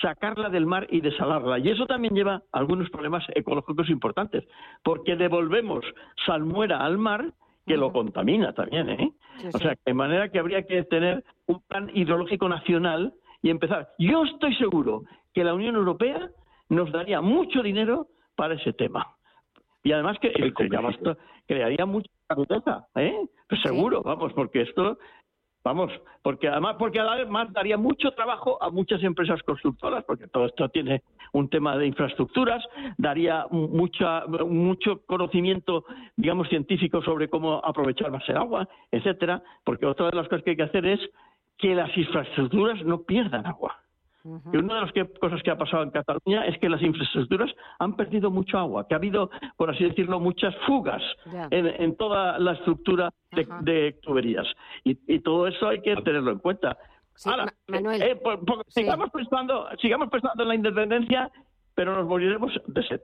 sacarla del mar y desalarla. Y eso también lleva algunos problemas ecológicos importantes, porque devolvemos salmuera al mar que lo contamina también, ¿eh? o sea, de manera que habría que tener un plan hidrológico nacional y empezar. Yo estoy seguro que la Unión Europea nos daría mucho dinero para ese tema. Y además que crearía mucha riqueza, ¿eh? Pues seguro, vamos, porque esto Vamos, porque además, porque además daría mucho trabajo a muchas empresas constructoras, porque todo esto tiene un tema de infraestructuras, daría mucha, mucho conocimiento, digamos, científico sobre cómo aprovechar más el agua, etcétera, porque otra de las cosas que hay que hacer es que las infraestructuras no pierdan agua. Y una de las cosas que ha pasado en Cataluña es que las infraestructuras han perdido mucho agua, que ha habido, por así decirlo, muchas fugas en, toda la estructura de, tuberías. Y, todo eso hay que tenerlo en cuenta. Ahora, eh, sigamos, pensando, sigamos pensando en la independencia, pero nos moriremos de sed.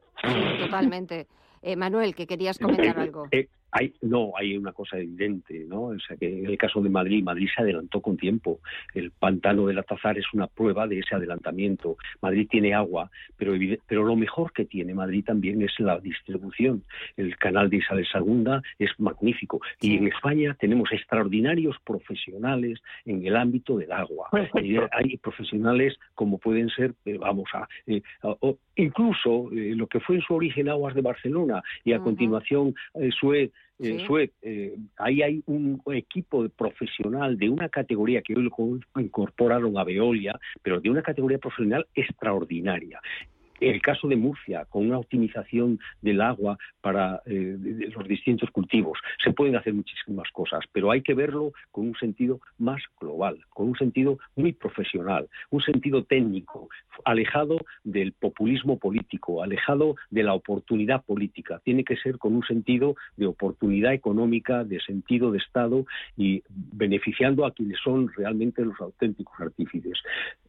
Totalmente. Eh, Manuel, que querías comentar algo. Eh, hay, no, hay una cosa evidente, ¿no? O sea, que en el caso de Madrid, Madrid se adelantó con tiempo. El pantano del Atazar es una prueba de ese adelantamiento. Madrid tiene agua, pero, pero lo mejor que tiene Madrid también es la distribución. El canal de Isabel Segunda es magnífico. Y en España tenemos extraordinarios profesionales en el ámbito del agua. hay profesionales como pueden ser, eh, vamos a, eh, incluso eh, lo que fue en su origen Aguas de Barcelona y a continuación Suez eh, eh, ahí hay un equipo profesional de una categoría que hoy incorporaron a Veolia, pero de una categoría profesional extraordinaria el caso de Murcia, con una optimización del agua para eh, los distintos cultivos, se pueden hacer muchísimas cosas, pero hay que verlo con un sentido más global, con un sentido muy profesional, un sentido técnico, alejado del populismo político, alejado de la oportunidad política. Tiene que ser con un sentido de oportunidad económica, de sentido de Estado y beneficiando a quienes son realmente los auténticos artífices.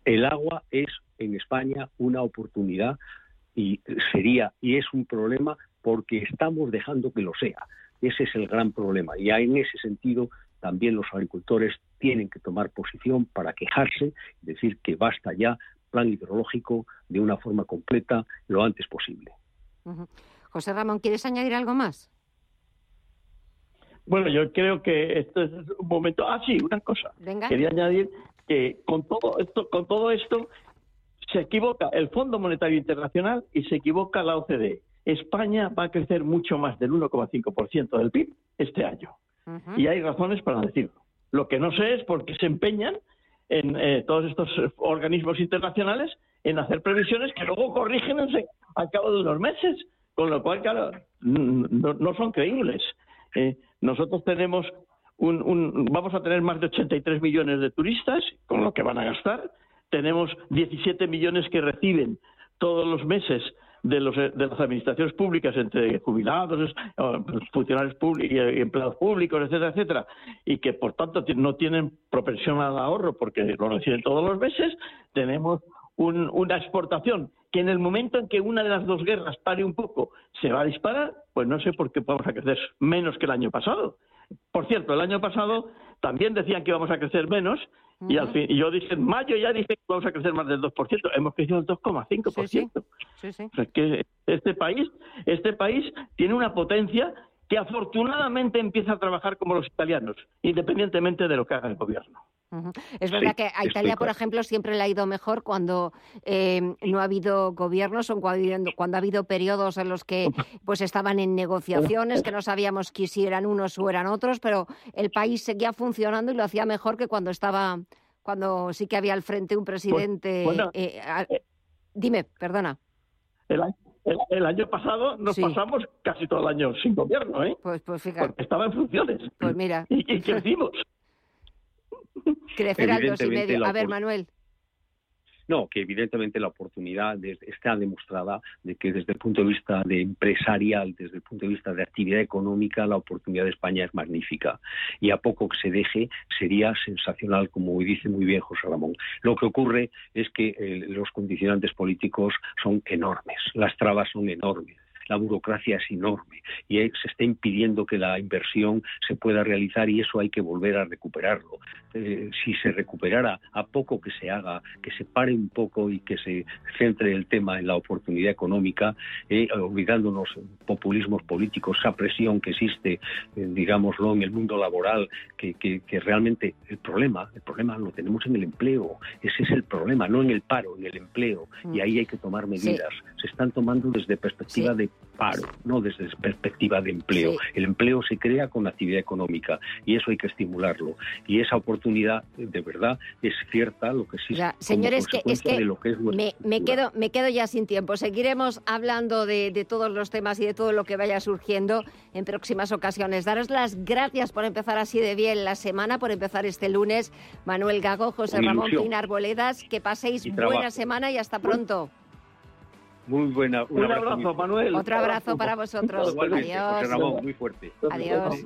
El agua es en España una oportunidad y sería y es un problema porque estamos dejando que lo sea. Ese es el gran problema. Y en ese sentido también los agricultores tienen que tomar posición para quejarse, y decir que basta ya plan hidrológico de una forma completa lo antes posible. José Ramón, ¿quieres añadir algo más? Bueno, yo creo que esto es un momento. Ah, sí, una cosa. Quería añadir que con todo esto, con todo esto se equivoca el Fondo Monetario Internacional y se equivoca la OCDE. España va a crecer mucho más del 1,5% del PIB este año. Y hay razones para decirlo. Lo que no sé es por qué se empeñan en eh, todos estos organismos internacionales en hacer previsiones que luego corrigen al cabo de unos meses, con lo cual, claro, no, son creíbles. Eh, nosotros tenemos un, vamos a tener más de 83 millones de turistas, con lo que van a gastar. Tenemos 17 millones que reciben todos los meses de, los, de las administraciones públicas, entre jubilados, funcionarios públicos y empleados públicos, etcétera, etcétera, y que por tanto no tienen propensión al ahorro porque lo reciben todos los meses, tenemos una exportación que en el momento en que una de las dos guerras pare un poco se va a disparar, pues no sé por qué vamos a crecer menos que el año pasado. Por cierto, el año pasado también decían que íbamos a crecer menos y al fin y yo dije en mayo ya dije que vamos a crecer más del 2%, hemos crecido el 2,5%. Sí, sí. que este país, este país tiene una potencia que afortunadamente empieza a trabajar como los italianos, independientemente de lo que haga el gobierno. Es verdad que a Italia, por ejemplo, siempre le ha ido mejor cuando eh, no ha habido gobiernos o cuando, ha habido periodos en los que pues estaban en negociaciones, que no sabíamos si eran unos o eran otros, pero el país seguía funcionando y lo hacía mejor que cuando estaba, cuando sí que había al frente un pues, presidente. Eh, eh, dime, perdona. El año, pasado nos pasamos casi todo el año sin gobierno, ¿eh? Pues, pues fíjate. Porque estaba en funciones. Pues mira. [LAUGHS] Y, y crecimos. [LAUGHS] Crecer al dos y medio. A ver, Manuel. No, que evidentemente la oportunidad está demostrada de que desde el punto de vista de empresarial, desde el punto de vista de actividad económica, la oportunidad de España es magnífica. Y a poco que se deje sería sensacional, como dice muy bien José Ramón. Lo que ocurre es que eh, los condicionantes políticos son enormes, las trabas son enormes la burocracia es enorme y se está impidiendo que la inversión se pueda realizar y eso hay que volver a recuperarlo. Eh, si se recuperara a poco que se haga, que se pare un poco y que se centre el tema en la oportunidad económica, eh, olvidándonos populismos políticos, esa presión que existe, eh, digámoslo, en el mundo laboral, que, que, realmente el problema, el problema lo tenemos en el empleo. Ese es el problema, no en el paro, en el empleo. Y ahí hay que tomar medidas. Se están tomando desde perspectiva de paro, no desde perspectiva de empleo. El empleo se crea con actividad económica y eso hay que estimularlo. Y esa oportunidad, de verdad, es cierta lo que sí Señores, que, es que, me, quedo, me quedo ya sin tiempo. Seguiremos hablando de, de, todos los temas y de todo lo que vaya surgiendo en próximas ocasiones. Daros las gracias por empezar así de bien la semana, por empezar este lunes. Manuel Gago, José Ramón Pinar Boledas, que paséis buena semana y hasta pronto. Muy buena. Un, abrazo, Manuel. Otro abrazo para vosotros. Adiós. Ramón, muy fuerte. Adiós.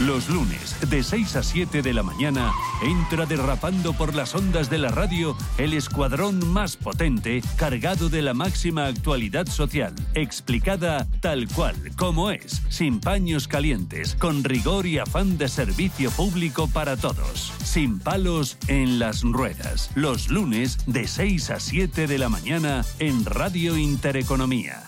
Los lunes, de 6 a 7 de la mañana, entra derrapando por las ondas de la radio el escuadrón más potente, cargado de la máxima actualidad social, explicada tal cual, como es, sin paños calientes, con rigor y afán de servicio público para todos, sin palos en las ruedas. Los lunes, de 6 a 7 de la mañana, en Radio Intereconomía.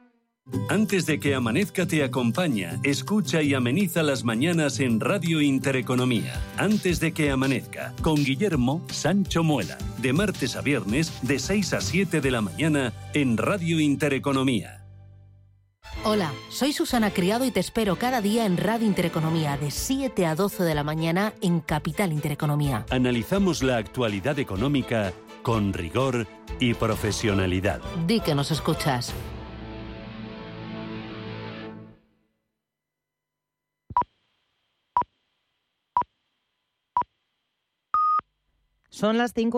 Antes de que amanezca te acompaña, escucha y ameniza las mañanas en Radio Intereconomía. Antes de que amanezca, con Guillermo Sancho Muela, de martes a viernes, de 6 a 7 de la mañana, en Radio Intereconomía. Hola, soy Susana Criado y te espero cada día en Radio Intereconomía, de 7 a 12 de la mañana, en Capital Intereconomía. Analizamos la actualidad económica con rigor y profesionalidad. Di que nos escuchas. Son las 5